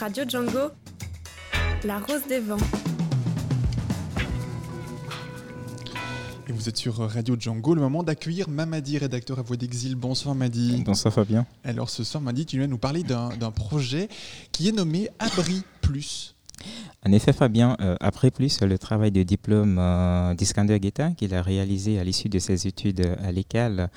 Radio Django, La Rose des Vents. Et vous êtes sur Radio Django, le moment d'accueillir Mamadi, rédacteur à Voix d'Exil. Bonsoir Mamadi. Bonsoir Fabien. Alors ce soir, Mamadi, tu viens nous parler d'un projet qui est nommé Abri Plus. En effet, Fabien, euh, après plus le travail de diplôme euh, d'Iskander Guetta qu'il a réalisé à l'issue de ses études à l'école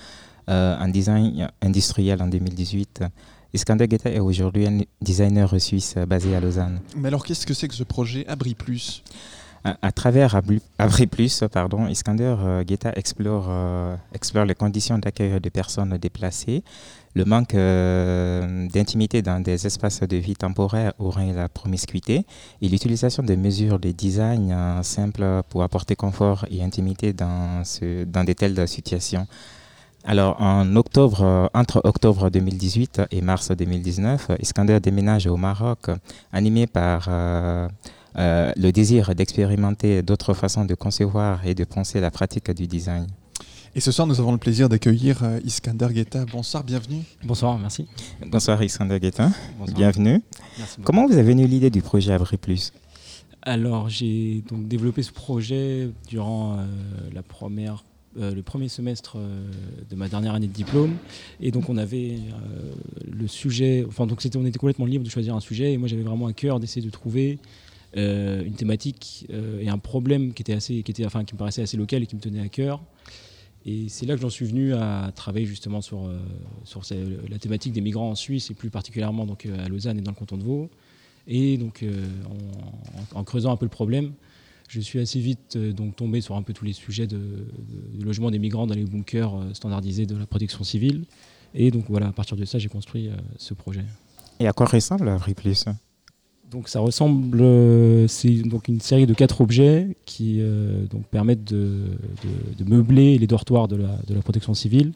euh, en design industriel en 2018, Iskander Guetta est aujourd'hui un designer suisse basé à Lausanne. Mais alors, qu'est-ce que c'est que ce projet Abri Plus? À, travers Abri Plus, pardon, Iskander Guetta explore, explore les conditions d'accueil de personnes déplacées, le manque euh, d'intimité dans des espaces de vie temporaires aurait la promiscuité et l'utilisation de mesures de design euh, simples pour apporter confort et intimité dans, ce, dans de telles situations. Alors, en octobre, euh, entre octobre 2018 et mars 2019, Iskander déménage au Maroc, animé par le désir d'expérimenter d'autres façons de concevoir et de penser la pratique du design. Et ce soir, nous avons le plaisir d'accueillir euh, Iskander Guetta. Bonsoir, bienvenue. Bonsoir, merci. Bonsoir Iskander Guetta. Bienvenue. Merci Comment vous avez venu l'idée du projet Abri Plus? Alors, j'ai donc développé ce projet durant euh, la première euh, le premier semestre de ma dernière année de diplôme. Et donc, on avait le sujet, enfin, donc c'était, on était complètement libre de choisir un sujet. Et moi, j'avais vraiment à cœur d'essayer de trouver une thématique et un problème qui était assez, qui était, enfin, qui me paraissait assez local et qui me tenait à cœur. Et c'est là que j'en suis venu à travailler justement sur, euh, sur la thématique des migrants en Suisse et plus particulièrement donc, euh, à Lausanne et dans le canton de Vaud. Et donc euh, en, creusant un peu le problème, je suis assez vite donc tombé sur un peu tous les sujets de, logement des migrants dans les bunkers standardisés de la protection civile. Et donc voilà, à partir de ça, j'ai construit ce projet. Et à quoi ressemble Ripley donc ça ressemble, euh, c'est donc une série de quatre objets qui euh, donc permettent de, meubler les dortoirs de la, protection civile.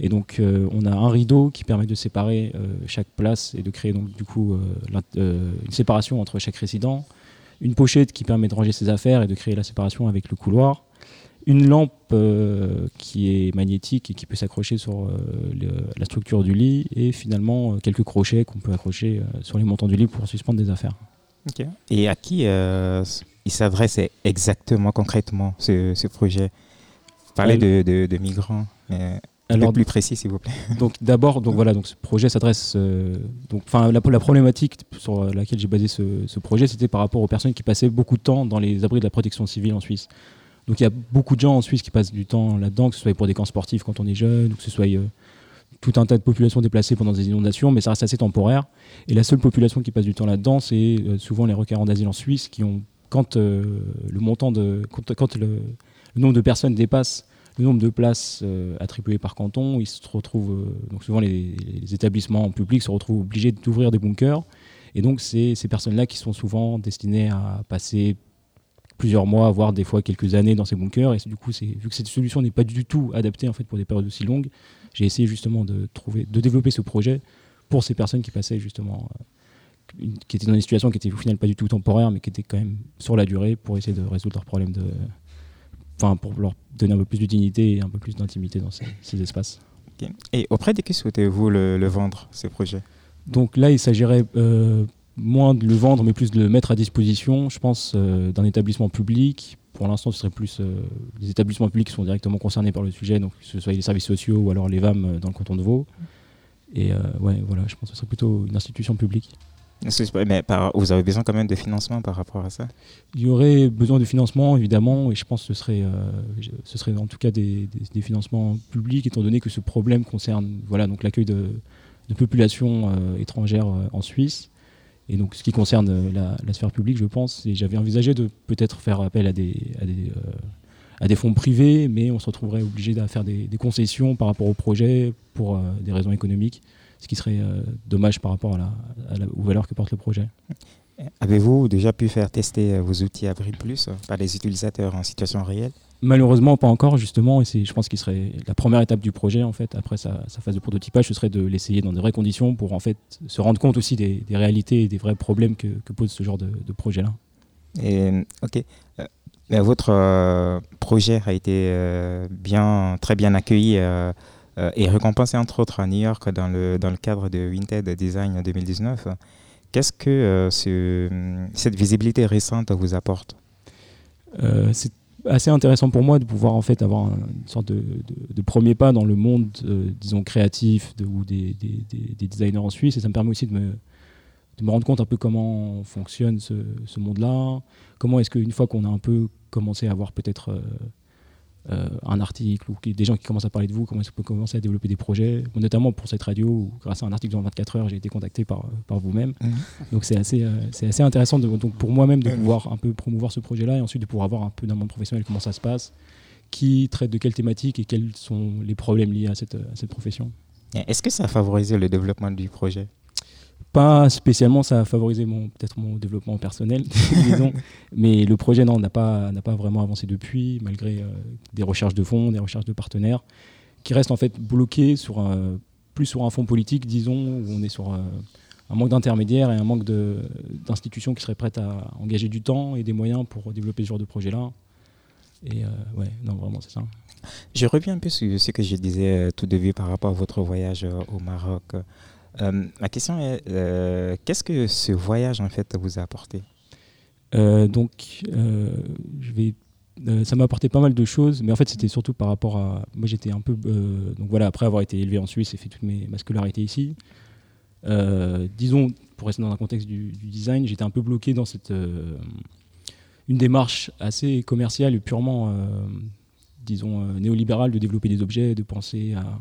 Et donc euh, on a un rideau qui permet de séparer chaque place et de créer donc du coup une séparation entre chaque résident. Une pochette qui permet de ranger ses affaires et de créer la séparation avec le couloir une lampe euh, qui est magnétique et qui peut s'accrocher sur euh, la structure du lit et finalement euh, quelques crochets qu'on peut accrocher sur les montants du lit pour suspendre des affaires. Et à qui il s'adresse exactement, concrètement, ce, projet? Parler de, de, migrants, mais alors, plus précis, s'il vous plaît. Donc d'abord, donc voilà, donc ce projet s'adresse, donc enfin la, la, problématique sur laquelle j'ai basé ce, ce projet, c'était par rapport aux personnes qui passaient beaucoup de temps dans les abris de la protection civile en Suisse. Donc il y a beaucoup de gens en Suisse qui passent du temps là-dedans, que ce soit pour des camps sportifs quand on est jeune, ou que ce soit euh, tout un tas de populations déplacées pendant des inondations, mais ça reste assez temporaire. Et la seule population qui passe du temps là-dedans, c'est euh, souvent les requérants d'asile en Suisse qui ont, quand euh, le montant de, quand, le, nombre de personnes dépasse le nombre de places attribuées par canton, ils se retrouvent, donc souvent les, les, établissements publics se retrouvent obligés d'ouvrir des bunkers. Et donc c'est ces personnes-là qui sont souvent destinées à passer plusieurs mois, voire des fois quelques années dans ces bunkers. Et du coup, vu que cette solution n'est pas du tout adaptée en fait pour des périodes aussi longues, j'ai essayé justement de trouver, de développer ce projet pour ces personnes qui passaient justement, euh, qui étaient dans des situations qui étaient au final pas du tout temporaires, mais qui étaient quand même sur la durée pour essayer de résoudre leurs problèmes de, enfin pour leur donner un peu plus de dignité et un peu plus d'intimité dans ces, espaces. Et auprès de qui souhaitez-vous le, vendre, ce projet Donc là, il s'agirait euh, moins de le vendre, mais plus de le mettre à disposition, je pense, euh, d'un établissement public. Pour l'instant, ce serait plus euh, les établissements publics qui sont directement concernés par le sujet, donc que ce soit les services sociaux ou alors les VAM dans le canton de Vaud. Et ouais, voilà, je pense que ce serait plutôt une institution publique. Vous avez besoin quand même de financement par rapport à ça? Il y aurait besoin de financement, évidemment, et je pense que ce serait, ce serait en tout cas des, financements publics, étant donné que ce problème concerne voilà, l'accueil de, de populations étrangères en Suisse. Et donc, ce qui concerne euh, la, sphère publique, je pense, j'avais envisagé de peut-être faire appel à des, à des, euh, fonds privés, mais on se retrouverait obligé à faire des, concessions par rapport au projet pour euh, des raisons économiques, ce qui serait dommage par rapport à la, aux valeurs que porte le projet. Avez-vous déjà pu faire tester vos outils Avril Plus par les utilisateurs en situation réelle? Malheureusement, pas encore, justement, et je pense qu'il serait la première étape du projet, en fait, après sa, phase de prototypage, ce serait de l'essayer dans de vraies conditions pour, en fait, se rendre compte aussi des, réalités et des vrais problèmes que, pose ce genre de, projet-là. Et, ok. Euh, votre euh, projet a été euh, bien, très bien accueilli et récompensé, entre autres, à New York dans le, dans le cadre de Vinted Design 2019. Qu'est-ce que euh, ce- cette visibilité récente vous apporte? Euh, c'est assez intéressant pour moi de pouvoir en fait avoir un- une sorte de, premier pas dans le monde, euh, disons créatif ou des, des- des- des designers en Suisse, et ça me permet aussi de me, de me rendre compte un peu comment fonctionne ce, ce monde-là, comment est-ce qu'une fois qu'on a un peu commencé à avoir peut-être euh, un article ou des gens qui commencent à parler de vous, comment est-ce qu'on peut commencer à développer des projets, notamment pour cette radio où grâce à un article dans 24 heures, j'ai été contacté par, par vous-même. Donc c'est assez, euh, c'est assez intéressant de, donc pour moi-même de pouvoir un peu promouvoir ce projet-là et ensuite de pouvoir voir un peu dans le monde professionnel comment ça se passe, qui traite de quelles thématiques et quels sont les problèmes liés à cette, à cette profession. Est-ce que ça a favorisé le développement du projet? Pas spécialement, ça a favorisé peut-être mon développement personnel, disons, mais le projet non, n'a pas, pas vraiment avancé depuis, malgré euh, des recherches de fonds, des recherches de partenaires, qui restent en fait bloqués sur un, plus sur un fond politique, disons, où on est sur euh, un manque d'intermédiaires et un manque de- d'institutions qui seraient prêtes à engager du temps et des moyens pour développer ce genre de projet-là. Et euh, ouais, non, vraiment, c'est ça. Je reviens un peu sur ce que je disais euh, tout début par rapport à votre voyage au Maroc. Euh, ma question est, euh, qu'est-ce que ce voyage en fait vous a apporté? Euh, donc, ça m'a apporté pas mal de choses, mais en fait, c'était surtout par rapport à. Moi, j'étais un peu. donc voilà, après avoir été élevé en Suisse et fait toute mes, ma scolarité ici, disons, pour rester dans un contexte du, du design, j'étais un peu bloqué dans cette. une démarche assez commerciale et purement, disons, néolibérale de développer des objets, de penser à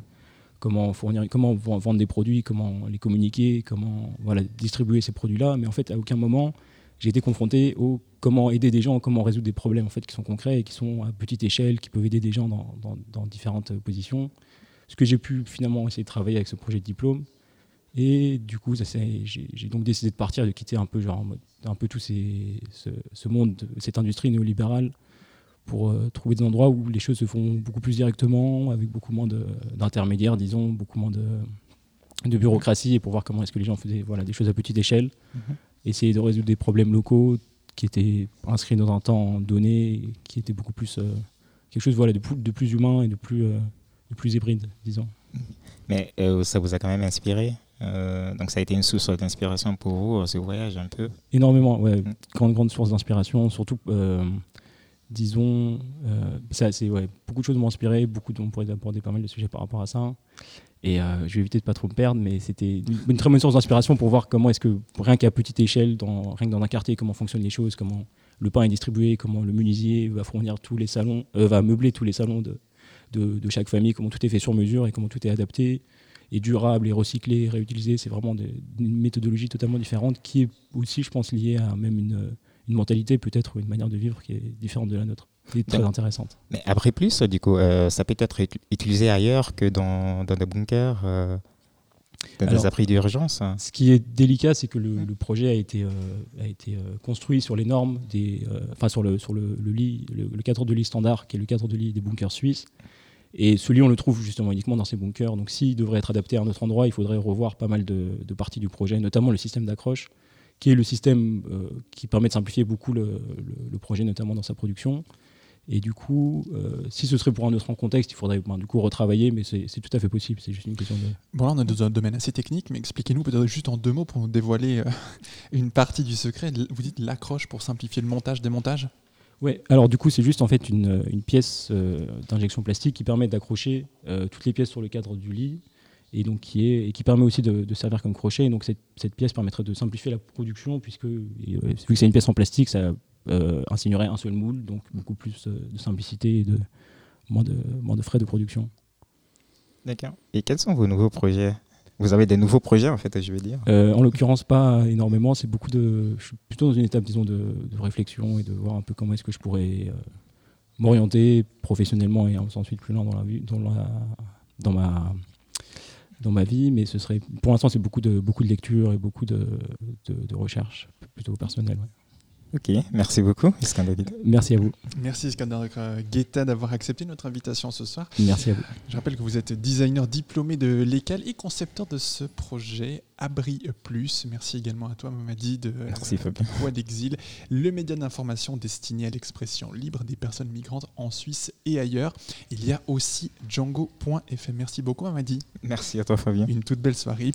comment fournir, comment vendre des produits, comment les communiquer, comment voilà, distribuer ces produits-là. Mais en fait, à aucun moment, j'ai été confronté au comment aider des gens, comment résoudre des problèmes en fait, qui sont concrets et qui sont à petite échelle, qui peuvent aider des gens dans, différentes positions. Ce que j'ai pu finalement essayer de travailler avec ce projet de diplôme. Et du coup, j'ai donc décidé de partir, de quitter un peu, genre, un peu tout ce monde, cette industrie néolibérale, pour euh, trouver des endroits où les choses se font beaucoup plus directement, avec beaucoup moins d'intermédiaires, disons, beaucoup moins de, de bureaucratie, et pour voir comment est-ce que les gens faisaient voilà, des choses à petite échelle, essayer de résoudre des problèmes locaux qui étaient inscrits dans un temps donné, qui étaient beaucoup plus euh, quelque chose voilà, de, plus, de plus humain et de plus, euh, de plus hybride, disons. Mais ça vous a quand même inspiré Euh, donc ça a été une source d'inspiration pour vous, ce voyage un peu? Énormément, ouais. Mm. Grande, grande source d'inspiration. Surtout, euh, disons, euh, ça, c'est, ouais, beaucoup de choses m'ont inspiré. Beaucoup de, on pourrait aborder pas mal de sujets par rapport à ça. Et euh, je vais éviter de pas trop me perdre, mais c'était une, très bonne source d'inspiration pour voir comment est-ce que, rien qu'à petite échelle, dans, rien que dans un quartier, comment fonctionnent les choses, comment le pain est distribué, comment le menuisier va fournir tous les salons, euh, va meubler tous les salons de, de, chaque famille, comment tout est fait sur mesure et comment tout est adapté et durable et recyclé, réutilisé. C'est vraiment une méthodologie totalement différente qui est aussi, je pense, liée à même une, une mentalité peut-être ou une manière de vivre qui est différente de la nôtre. Qui est très intéressante. Mais après plus, du coup, euh, ça peut être ut- utilisé ailleurs que dans, dans des bunkers, euh, dans Alors- des abris d'urgence. hein. Ce qui est délicat, c'est que le, le projet a été, euh, a été construit sur les normes, des, enfin sur, le, sur le, le lit, le, le cadre de lit standard, qui est le cadre de lit des bunkers suisses. Et ce lit, on le trouve justement uniquement dans ces bunkers. Donc s'il devrait être adapté à un autre endroit, il faudrait revoir pas mal de, de parties du projet, notamment le système d'accroche, qui est le système euh, qui permet de simplifier beaucoup le, le- le projet, notamment dans sa production. Et du coup, euh, si ce serait pour un autre contexte, il faudrait ben, du coup retravailler, mais c'est tout à fait possible. C'est juste une question de, Bon, là, on est dans un domaine assez technique, mais expliquez-nous peut-être juste en deux mots pour nous dévoiler euh, une partie du secret. Vous dites l'accroche pour simplifier le montage, démontage? Ouais, alors du coup, c'est juste en fait une, une pièce d'injection plastique qui permet d'accrocher toutes les pièces sur le cadre du lit et donc qui est et qui permet aussi de, de servir comme crochet. Et donc cette, cette pièce permettrait de simplifier la production puisque et, euh, vu que c'est une pièce en plastique, ça euh, insignerait un seul moule, donc beaucoup plus euh, de simplicité et de moins de moins de frais de production. D'accord. Et quels sont vos nouveaux projets? Vous avez des nouveaux projets, en fait, je veux dire. Euh, en l'occurrence, pas énormément. C'est beaucoup de. Je suis plutôt dans une étape, disons, de, de réflexion et de voir un peu comment est-ce que je pourrais euh, m'orienter professionnellement et ensuite plus loin dans la vie, dans la, dans ma ma vie. Mais ce serait, pour l'instant, c'est beaucoup de beaucoup de lectures et beaucoup de, de, recherches plutôt personnelles. Ok, merci beaucoup, Iskander Guida. Merci à vous. Merci Iskander euh, Guetta d'avoir accepté notre invitation ce soir. Merci à vous. Je rappelle que vous êtes designer diplômé de l'ECAL et concepteur de ce projet Abri Plus. Merci également à toi, Mamadi, de Merci, Fabien. Voix d'Exil, le média d'information destiné à l'expression libre des personnes migrantes en Suisse et ailleurs. Il y a aussi Django.fm. Merci beaucoup, Mamadi. Merci à toi, Fabien. Une toute belle soirée.